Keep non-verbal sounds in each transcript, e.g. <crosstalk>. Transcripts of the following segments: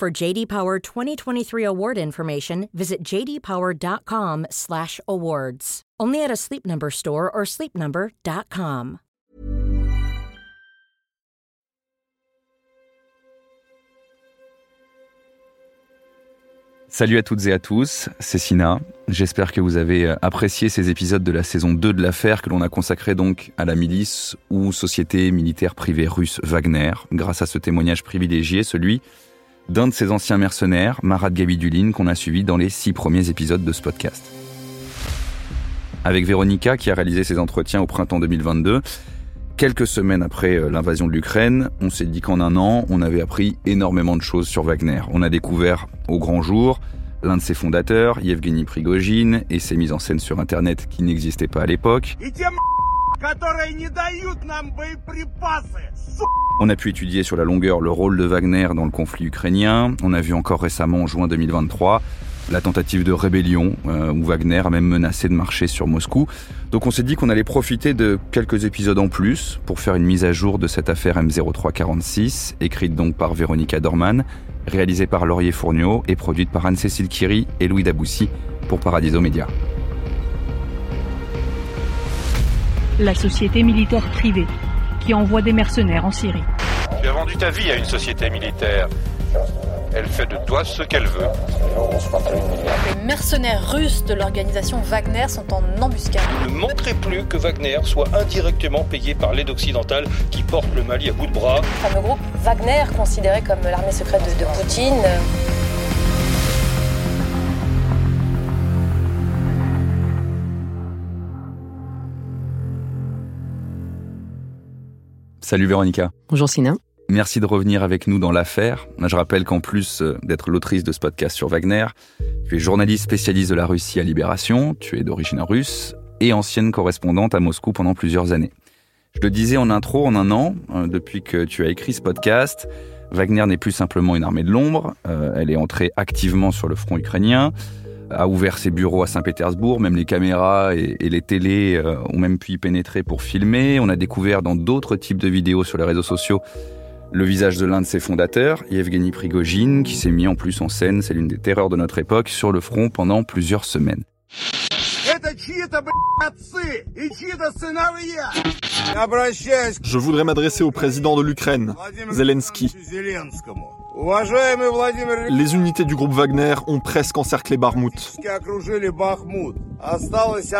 For JD Power 2023 award information, visit jdpower.com/awards. Only at a Sleep Number store or sleepnumber.com. Salut à toutes et à tous, c'est Sina. J'espère que vous avez euh, apprécié ces épisodes de la saison 2 de l'affaire que l'on a consacré donc à la milice ou société militaire privée russe Wagner, grâce à ce témoignage privilégié, celui d'un de ses anciens mercenaires, Marat Gabidulin, qu'on a suivi dans les six premiers épisodes de ce podcast. Avec Véronica, qui a réalisé ses entretiens au printemps 2022, quelques semaines après euh, l'invasion de l'Ukraine, on s'est dit qu'en un an, on avait appris énormément de choses sur Wagner. On a découvert au grand jour l'un de ses fondateurs, Yevgeny Prigogine, et ses mises en scène sur Internet qui n'existaient pas à l'époque. On a pu étudier sur la longueur le rôle de Wagner dans le conflit ukrainien. On a vu encore récemment, en juin 2023, la tentative de rébellion, euh, où Wagner a même menacé de marcher sur Moscou. Donc on s'est dit qu'on allait profiter de quelques épisodes en plus pour faire une mise à jour de cette affaire M0346, écrite donc par Véronica Dorman, réalisée par Laurier Fourniot et produite par Anne-Cécile Kiri et Louis Daboussi pour Paradiso Media. La société militaire privée qui envoie des mercenaires en Syrie. Tu as vendu ta vie à une société militaire. Elle fait de toi ce qu'elle veut. Les mercenaires russes de l'organisation Wagner sont en embuscade. Ne manquerait plus que Wagner soit indirectement payé par l'aide occidentale qui porte le Mali à bout de bras. Le fameux groupe Wagner, considéré comme l'armée secrète de, de Poutine. Salut Véronica. Bonjour Sina. Merci de revenir avec nous dans l'affaire. Je rappelle qu'en plus euh, d'être l'autrice de ce podcast sur Wagner, tu es journaliste spécialiste de la Russie à Libération, tu es d'origine russe et ancienne correspondante à Moscou pendant plusieurs années. Je le disais en intro, en un an, euh, depuis que tu as écrit ce podcast, Wagner n'est plus simplement une armée de l'ombre, euh, elle est entrée activement sur le front ukrainien, a ouvert ses bureaux à Saint-Pétersbourg, même les caméras et, et les télés euh, ont même pu y pénétrer pour filmer. On a découvert dans d'autres types de vidéos sur les réseaux sociaux le visage de l'un de ses fondateurs, Yevgeny Prigogine, qui s'est mis en plus en scène, c'est l'une des terreurs de notre époque, sur le front pendant plusieurs semaines. Je voudrais m'adresser au président de l'Ukraine, Zelensky. Les unités du groupe Wagner ont presque encerclé Barmout.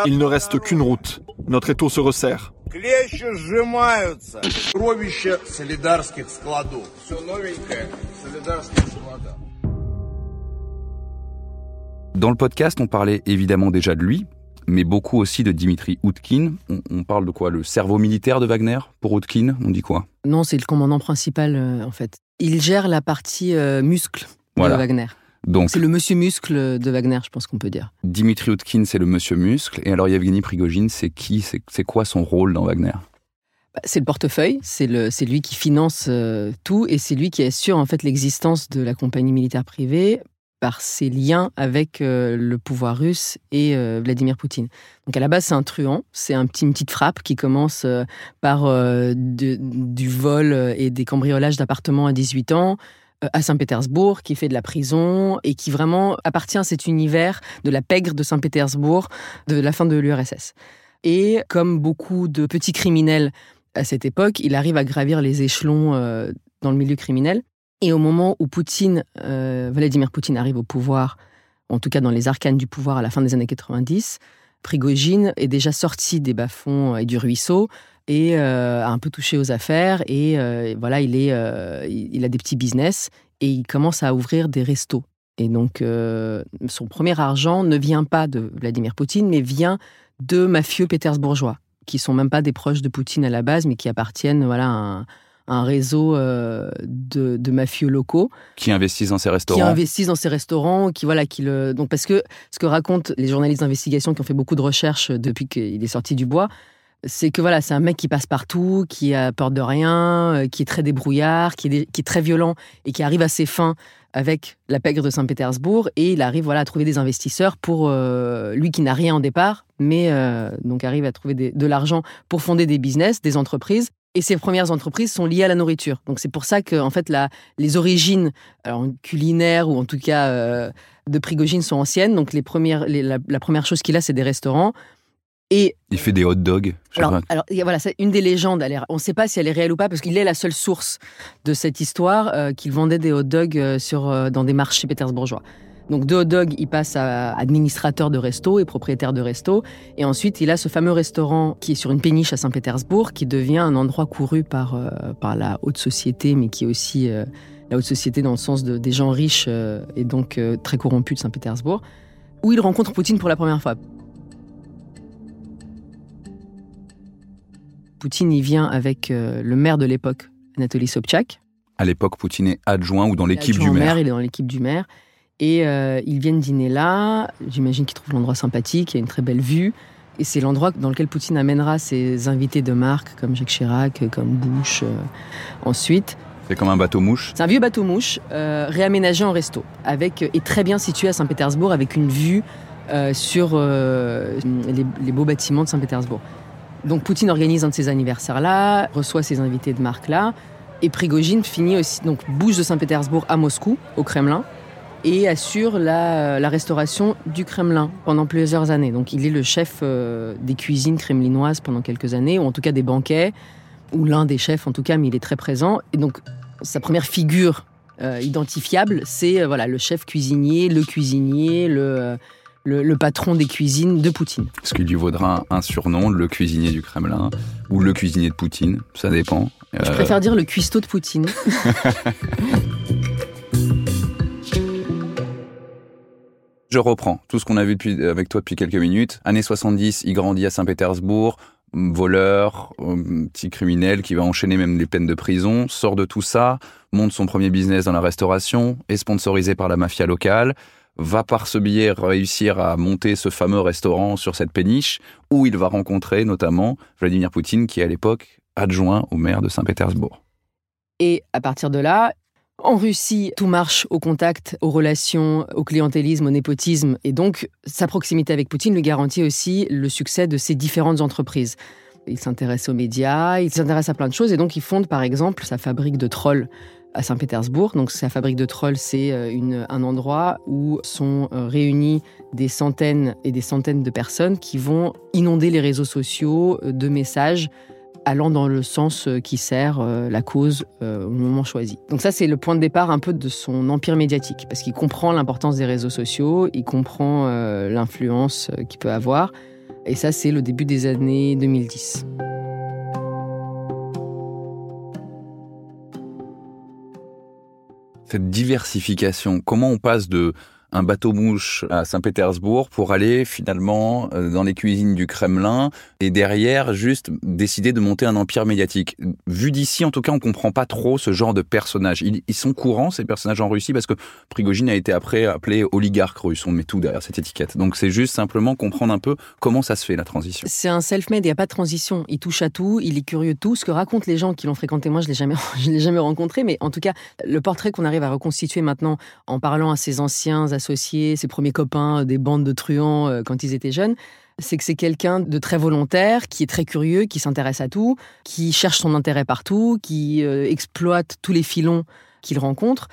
Il ne reste qu'une route. Notre étau se resserre. Dans le podcast, on parlait évidemment déjà de lui, mais beaucoup aussi de Dimitri Outkin. On, on parle de quoi? Le cerveau militaire de Wagner Pour Outkin, on dit quoi? Non, c'est le commandant principal euh, en fait. Il gère la partie euh, muscle Voilà. de Wagner. Donc, C'est le monsieur muscle de Wagner, je pense qu'on peut dire. Dimitri Outkin, c'est le monsieur muscle. Et alors, Yevgeny Prigogine, c'est qui? C'est quoi son rôle dans Wagner? Bah, C'est le portefeuille, c'est lui qui finance euh, tout et c'est lui qui assure en fait l'existence de la compagnie militaire privée par ses liens avec euh, le pouvoir russe et euh, Vladimir Poutine. Donc à la base, c'est un truand, c'est un petit, une petite frappe qui commence euh, par du vol et des cambriolages d'appartements à 18 ans à Saint-Pétersbourg, qui fait de la prison et qui vraiment appartient à cet univers de la pègre de Saint-Pétersbourg de la fin de l'URSS. Et comme beaucoup de petits criminels à cette époque, il arrive à gravir les échelons dans le milieu criminel. Et au moment où Poutine, euh, Vladimir Poutine arrive au pouvoir, en tout cas dans les arcanes du pouvoir à la fin des années 90, Prigogine est déjà sorti des bas-fonds et du ruisseau et euh, a un peu touché aux affaires et euh, voilà, il est, euh, il a des petits business et il commence à ouvrir des restos. Et donc euh, son premier argent ne vient pas de Vladimir Poutine, mais vient de mafieux pétersbourgeois qui sont même pas des proches de Poutine à la base, mais qui appartiennent voilà à un, un réseau de, de, mafieux locaux qui investissent dans ces restaurants. Qui investissent dans ces restaurants, qui voilà, qui le donc parce que ce que racontent les journalistes d'investigation qui ont fait beaucoup de recherches depuis qu'il est sorti du bois, c'est que voilà, c'est un mec qui passe partout, qui a peur de rien, qui est très débrouillard, qui est, qui est très violent et qui arrive à ses fins avec la pègre de Saint-Pétersbourg et il arrive voilà à trouver des investisseurs pour euh, lui qui n'a rien en départ, mais euh, donc arrive à trouver de l'argent pour fonder des business, des entreprises. Et ces premières entreprises sont liées à la nourriture. Donc c'est pour ça que en fait la, les origines alors, culinaires ou en tout cas euh, de Prigogine sont anciennes. Donc les premières, la, première chose qu'il a, c'est des restaurants. Et il fait des hot dogs. Alors, voilà, c'est une des légendes. On ne sait pas si elle est réelle ou pas, parce qu'il est la seule source de cette histoire euh, qu'il vendait des hot dogs euh, sur, euh, dans des marchés pétersbourgeois. Donc de hot dog, il passe à administrateur de resto et propriétaire de resto. Et ensuite, il a ce fameux restaurant qui est sur une péniche à Saint-Pétersbourg, qui devient un endroit couru par, par la haute société, mais qui est aussi la haute société dans le sens de, des gens riches et donc très corrompus de Saint-Pétersbourg, où il rencontre Poutine pour la première fois. Poutine y vient avec euh, le maire de l'époque, Anatoly Sobchak. À l'époque, Poutine est adjoint ou dans l'équipe du maire. Il est dans l'équipe du maire. Et euh, ils viennent dîner là. J'imagine qu'ils trouvent l'endroit sympathique, il y a une très belle vue. Et c'est l'endroit dans lequel Poutine amènera ses invités de marque, comme Jacques Chirac, comme Bush, euh, ensuite. C'est comme un bateau-mouche C'est un vieux bateau-mouche, réaménagé en resto, avec, et très bien situé à Saint-Pétersbourg, avec une vue sur les, les beaux bâtiments de Saint-Pétersbourg. Donc Poutine organise un de ces anniversaires-là, reçoit ses invités de marque-là, et Prigogine finit aussi, donc bouge de Saint-Pétersbourg à Moscou, au Kremlin, et assure la, restauration du Kremlin pendant plusieurs années. Donc il est le chef euh, des cuisines kremlinoises pendant quelques années, ou en tout cas des banquets, ou l'un des chefs en tout cas, mais il est très présent. Et donc sa première figure euh, identifiable, c'est euh, voilà le chef cuisinier, le cuisinier, le le, patron des cuisines de Poutine. Ce qui lui vaudra un, surnom, le cuisinier du Kremlin, ou le cuisinier de Poutine, ça dépend. Je préfère dire le cuistot de Poutine. <laughs> Je reprends tout ce qu'on a vu avec toi depuis quelques minutes. Années 70, il grandit à Saint-Pétersbourg, voleur, euh, petit criminel qui va enchaîner même les peines de prison, sort de tout ça, monte son premier business dans la restauration, est sponsorisé par la mafia locale, va par ce biais réussir à monter ce fameux restaurant sur cette péniche où il va rencontrer notamment Vladimir Poutine qui est à l'époque adjoint au maire de Saint-Pétersbourg. Et à partir de là, en Russie, tout marche au contact, aux relations, au clientélisme, au népotisme. Et donc, sa proximité avec Poutine lui garantit aussi le succès de ses différentes entreprises. Il s'intéresse aux médias, il s'intéresse à plein de choses. Et donc, il fonde par exemple sa fabrique de trolls à Saint-Pétersbourg. Donc, sa fabrique de trolls, c'est euh, un endroit où sont euh, réunis des centaines et des centaines de personnes qui vont inonder les réseaux sociaux euh, de messages allant dans le sens qui sert la cause au moment choisi. Donc ça, c'est le point de départ un peu de son empire médiatique, parce qu'il comprend l'importance des réseaux sociaux, il comprend l'influence qu'il peut avoir, et ça, c'est le début des années 2010. cette diversification Comment on passe de un bateau-mouche à Saint-Pétersbourg pour aller finalement euh, dans les cuisines du Kremlin et derrière juste décider de monter un empire médiatique. Vu d'ici, en tout cas, on comprend pas trop ce genre de personnages. Ils, sont courants, ces personnages en Russie, parce que Prigogine a été après appelé oligarque russe. On met tout derrière cette étiquette. Donc c'est juste simplement comprendre un peu comment ça se fait la transition. C'est un self-made, il n'y a pas de transition. Il touche à tout, il est curieux de tout. Ce que racontent les gens qui l'ont fréquenté, moi je l'ai jamais, <laughs> je l'ai jamais rencontré, mais en tout cas, le portrait qu'on arrive à reconstituer maintenant en parlant à ses anciens associés, ses premiers copains, des bandes de truands euh, quand ils étaient jeunes, c'est que c'est quelqu'un de très volontaire, qui est très curieux, qui s'intéresse à tout, qui cherche son intérêt partout, qui euh, exploite tous les filons qu'il rencontre.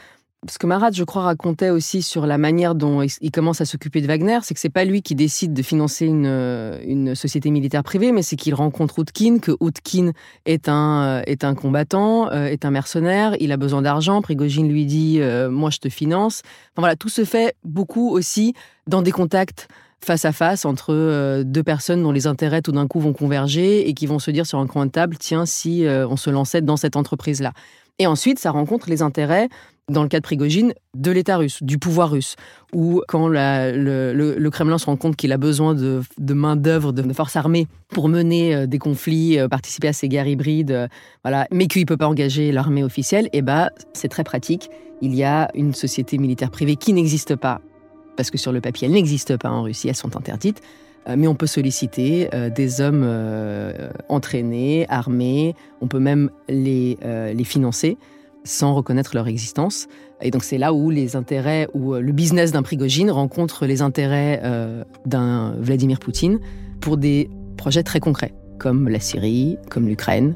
Ce que Marat, je crois, racontait aussi sur la manière dont il commence à s'occuper de Wagner, c'est que c'est pas lui qui décide de financer une, euh, société militaire privée, mais c'est qu'il rencontre Outkin, que Outkin est un, est un combattant, est un mercenaire, il a besoin d'argent, Prigogine lui dit Moi, je te finance ». Enfin voilà, tout se fait beaucoup aussi dans des contacts face à face entre euh, deux personnes dont les intérêts tout d'un coup vont converger et qui vont se dire sur un coin de table, tiens, si euh, on se lançait dans cette entreprise-là. Et ensuite, ça rencontre les intérêts dans le cas de Prigogine, de l'État russe, du pouvoir russe, ou quand le, Kremlin se rend compte qu'il a besoin de, main-d'œuvre, de, forces armées pour mener euh, des conflits, euh, participer à ces guerres hybrides, euh, voilà, mais qu'il ne peut pas engager l'armée officielle, et eh ben, c'est très pratique. Il y a une société militaire privée qui n'existe pas, parce que sur le papier, elle n'existe pas en Russie, elles sont interdites, mais on peut solliciter des hommes entraînés, armés, on peut même les, les financer sans reconnaître leur existence. Et donc c'est là où les intérêts, où euh, le business d'un Prigogine rencontre les intérêts euh, d'un Vladimir Poutine pour des projets très concrets, comme la Syrie, comme l'Ukraine.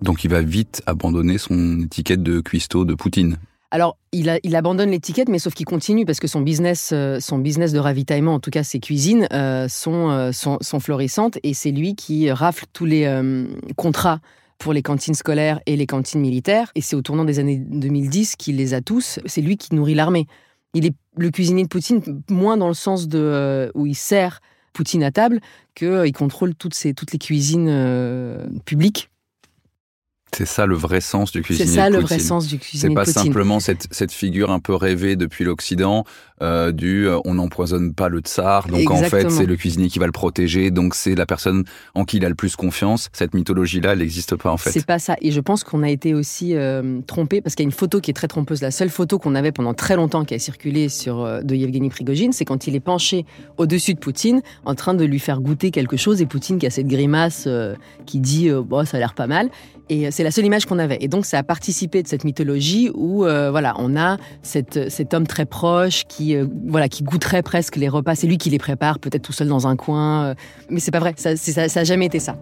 Donc il va vite abandonner son étiquette de cuistot de Poutine. Alors, il, abandonne l'étiquette, mais sauf qu'il continue parce que son business, euh, son business de ravitaillement, en tout cas ses cuisines, euh, euh, sont, florissantes et c'est lui qui rafle tous les contrats pour les cantines scolaires et les cantines militaires. Et c'est au tournant des années 2010 qu'il les a tous. C'est lui qui nourrit l'armée. Il est le cuisinier de Poutine, moins dans le sens où il sert Poutine à table, qu'il contrôle toutes, toutes les cuisines publiques c'est ça le vrai sens du cuisinier. C'est ça le vrai sens du cuisinier. C'est pas simplement cette, cette, figure un peu rêvée depuis l'Occident euh, du euh, on n'empoisonne pas le tsar, donc en fait c'est le cuisinier qui va le protéger, donc c'est la personne en qui il a le plus confiance. Cette mythologie-là, elle n'existe pas en fait. C'est pas ça. Et je pense qu'on a été aussi euh, trompé parce qu'il y a une photo qui est très trompeuse. La seule photo qu'on avait pendant très longtemps qui a circulé sur de Yevgeny Prigogine, c'est quand il est penché au-dessus de Poutine en train de lui faire goûter quelque chose et Poutine qui a cette grimace qui dit bon ça a l'air pas mal. Et c'est la seule image qu'on avait. Et donc, ça a participé de cette mythologie où, euh, voilà, on a cette, cet homme très proche qui, euh, voilà, qui goûterait presque les repas. C'est lui qui les prépare, peut-être tout seul dans un coin. Euh. mais c'est pas vrai. Ça, ça, ça jamais été ça.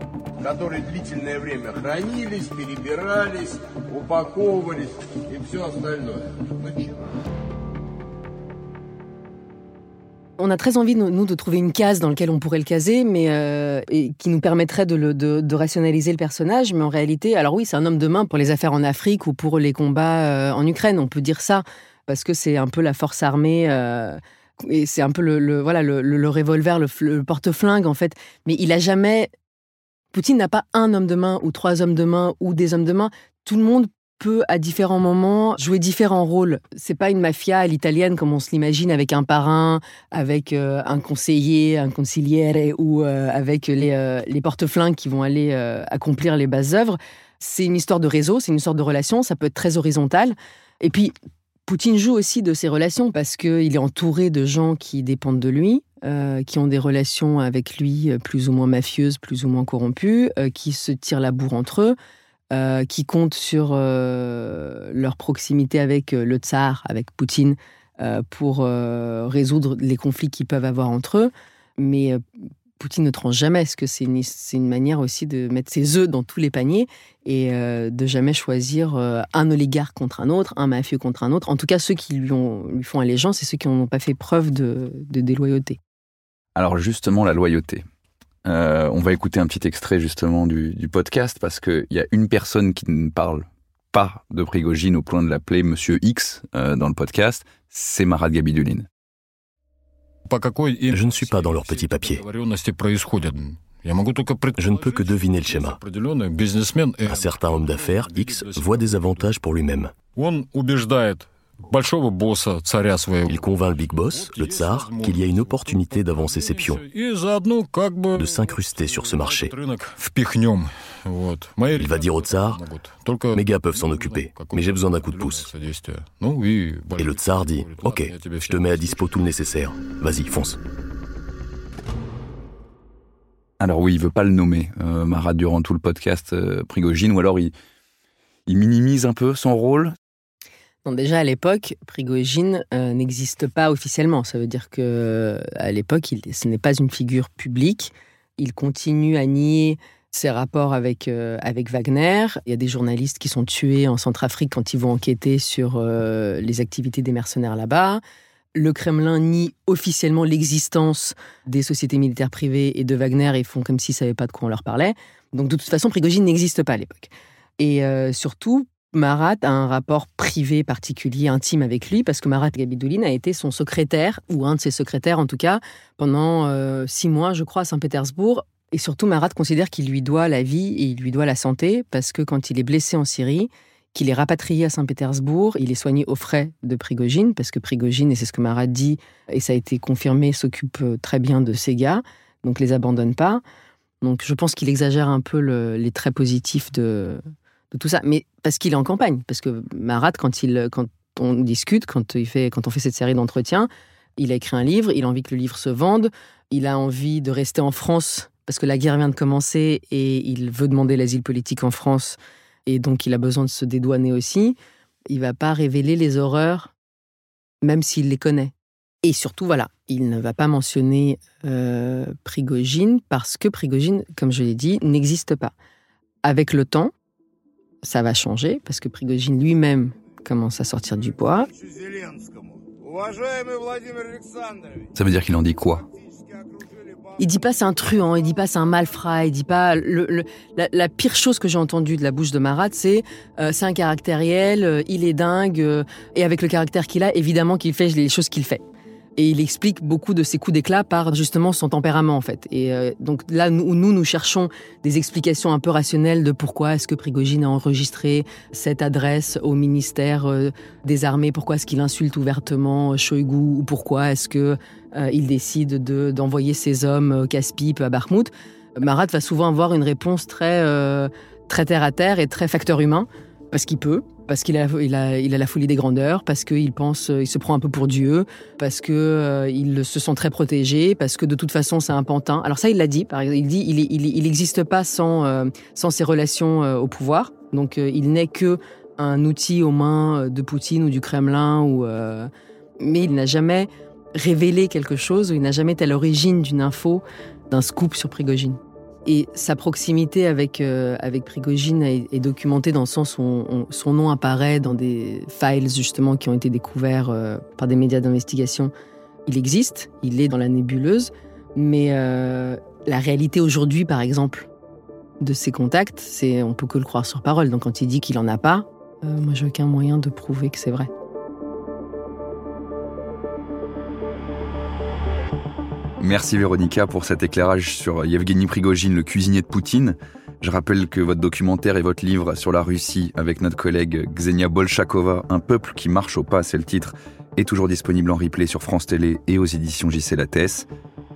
On a très envie, nous, de trouver une case dans laquelle on pourrait le caser, mais euh, qui nous permettrait de, rationaliser le personnage. Mais en réalité, alors oui, c'est un homme de main pour les affaires en Afrique ou pour les combats euh, en Ukraine. On peut dire ça parce que c'est un peu la force armée. Euh, et c'est un peu le, voilà le, revolver, le, porte-flingue en fait. Mais il a jamais. Poutine n'a pas un homme de main ou trois hommes de main ou des hommes de main. Tout le monde peut à différents moments jouer différents rôles. C'est pas une mafia à l'italienne comme on se l'imagine avec un parrain, avec euh, un conseiller, un consigliere ou euh, avec les, euh, les porte-flingues qui vont aller accomplir les bases œuvres. C'est une histoire de réseau, c'est une histoire de relation, ça peut être très horizontal. Et puis Poutine joue aussi de ses relations parce qu'il est entouré de gens qui dépendent de lui, qui ont des relations avec lui plus ou moins mafieuses, plus ou moins corrompues, qui se tirent la bourre entre eux. Euh, qui comptent sur euh, leur proximité avec euh, le tsar, avec Poutine, pour résoudre les conflits qu'ils peuvent avoir entre eux. Mais Poutine ne tranche jamais, parce que c'est une, manière aussi de mettre ses œufs dans tous les paniers et de jamais choisir un oligarque contre un autre, un mafieux contre un autre? En tout cas, ceux qui lui, ont, lui font allégeance, c'est ceux qui n'ont pas fait preuve de déloyauté. Alors justement, la loyauté. Euh, on va écouter un petit extrait justement du, podcast parce qu'il y a une personne qui ne parle pas de Prigogine au point de l'appeler Monsieur X euh, dans le podcast, c'est Marat Gabidulin. Je ne suis pas dans leur petit papier. Je ne peux que deviner le schéma. Un certain homme d'affaires, X, voit des avantages pour lui-même. Il convainc le big boss, le tsar, qu'il y a une opportunité d'avancer ses pions, de s'incruster sur ce marché. Il va dire au tsar, mes gars peuvent s'en occuper, mais j'ai besoin d'un coup de pouce. Et le tsar dit, ok, je te mets à dispo tout le nécessaire, vas-y, fonce. Alors oui, il veut pas le nommer, euh, Marat, durant tout le podcast euh, Prigogine, ou alors il, il minimise un peu son rôle déjà à l'époque, Prigogine euh, n'existe pas officiellement. Ça veut dire que à l'époque, ce n'est pas une figure publique. Il continue à nier ses rapports avec, euh, avec Wagner. Il y a des journalistes qui sont tués en Centrafrique quand ils vont enquêter sur euh, les activités des mercenaires là-bas. Le Kremlin nie officiellement l'existence des sociétés militaires privées et de Wagner et font comme s'ils ne savaient pas de quoi on leur parlait. Donc de toute façon, Prigogine n'existe pas à l'époque. Et surtout, Marat a un rapport privé particulier, intime avec lui, parce que Marat Gabidouline a été son secrétaire, ou un de ses secrétaires en tout cas, pendant euh, six mois, je crois, à Saint-Pétersbourg, Et surtout, Marat considère qu'il lui doit la vie et il lui doit la santé, parce que quand il est blessé en Syrie, qu'il est rapatrié à Saint-Pétersbourg, il est soigné aux frais de Prigogine, parce que Prigogine, et c'est ce que Marat dit, et ça a été confirmé, s'occupe euh, très bien de ses gars, donc les abandonne pas. Donc je pense qu'il exagère un peu les traits positifs de, tout ça, mais parce qu'il est en campagne, parce que Marat, quand, il, quand on discute, quand, il fait, quand on fait cette série d'entretiens, il a écrit un livre, il a envie que le livre se vende, il a envie de rester en France parce que la guerre vient de commencer et il veut demander l'asile politique en France et donc il a besoin de se dédouaner aussi. Il va pas révéler les horreurs, même s'il les connaît. Et surtout, voilà, il ne va pas mentionner euh, Prigogine parce que Prigogine, comme je l'ai dit, n'existe pas. Avec le temps, ça va changer parce que Prigogine lui-même commence à sortir du bois. Ça veut dire qu'il en dit quoi? Il dit pas c'est un truand, il dit pas c'est un malfrat, il dit pas le, la, pire chose que j'ai entendue de la bouche de Marat, c'est euh, c'est un caractériel, euh, il est dingue euh, et avec le caractère qu'il a, évidemment qu'il fait les choses qu'il fait. Et il explique beaucoup de ses coups d'éclat par justement son tempérament en fait. Et euh, donc là, nous, nous, nous cherchons des explications un peu rationnelles de pourquoi est-ce que Prigogine a enregistré cette adresse au ministère euh, des Armées, pourquoi est-ce qu'il insulte ouvertement Shoigu, ou pourquoi est-ce que euh, il décide de, d'envoyer ses hommes casse-pipe à Bakhmut. Marat va souvent avoir une réponse très, très terre à terre et très facteur humain parce qu'il peut, parce qu'il a, il a, il a la folie des grandeurs, parce qu'il pense, il se prend un peu pour Dieu, parce que euh, se sent très protégé, parce que de toute façon c'est un pantin. Alors ça, il l'a dit. Il dit, il n'existe pas sans, euh, sans ses relations euh, au pouvoir. Donc il n'est que un outil aux mains de Poutine ou du Kremlin, mais il n'a jamais révélé quelque chose, il n'a jamais été à l'origine d'une info, d'un scoop sur Prigogine. Et sa proximité avec, euh, avec Prigogine est, documentée dans le sens où son nom apparaît dans des files justement qui ont été découverts euh, par des médias d'investigation. Il existe, il est dans la nébuleuse, mais euh, la réalité aujourd'hui, par exemple, de ses contacts, c'est on peut que le croire sur parole. Donc quand il dit qu'il en a pas, moi j'ai aucun moyen de prouver que c'est vrai. Merci Véronica pour cet éclairage sur Yevgeny Prigogine, le cuisinier de Poutine. Je rappelle que votre documentaire et votre livre sur la Russie avec notre collègue Xenia Bolshakova, Un peuple qui marche au pas, c'est le titre, est toujours disponible en replay sur France Télé et aux éditions JC Lattès.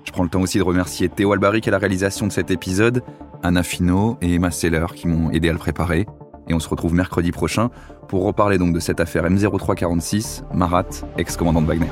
Je prends le temps aussi de remercier Théo Albaric à la réalisation de cet épisode, Anna Fino et Emma Seller qui m'ont aidé à le préparer. Et on se retrouve mercredi prochain pour reparler donc de cette affaire M0346, Marat, ex-commandant de Wagner.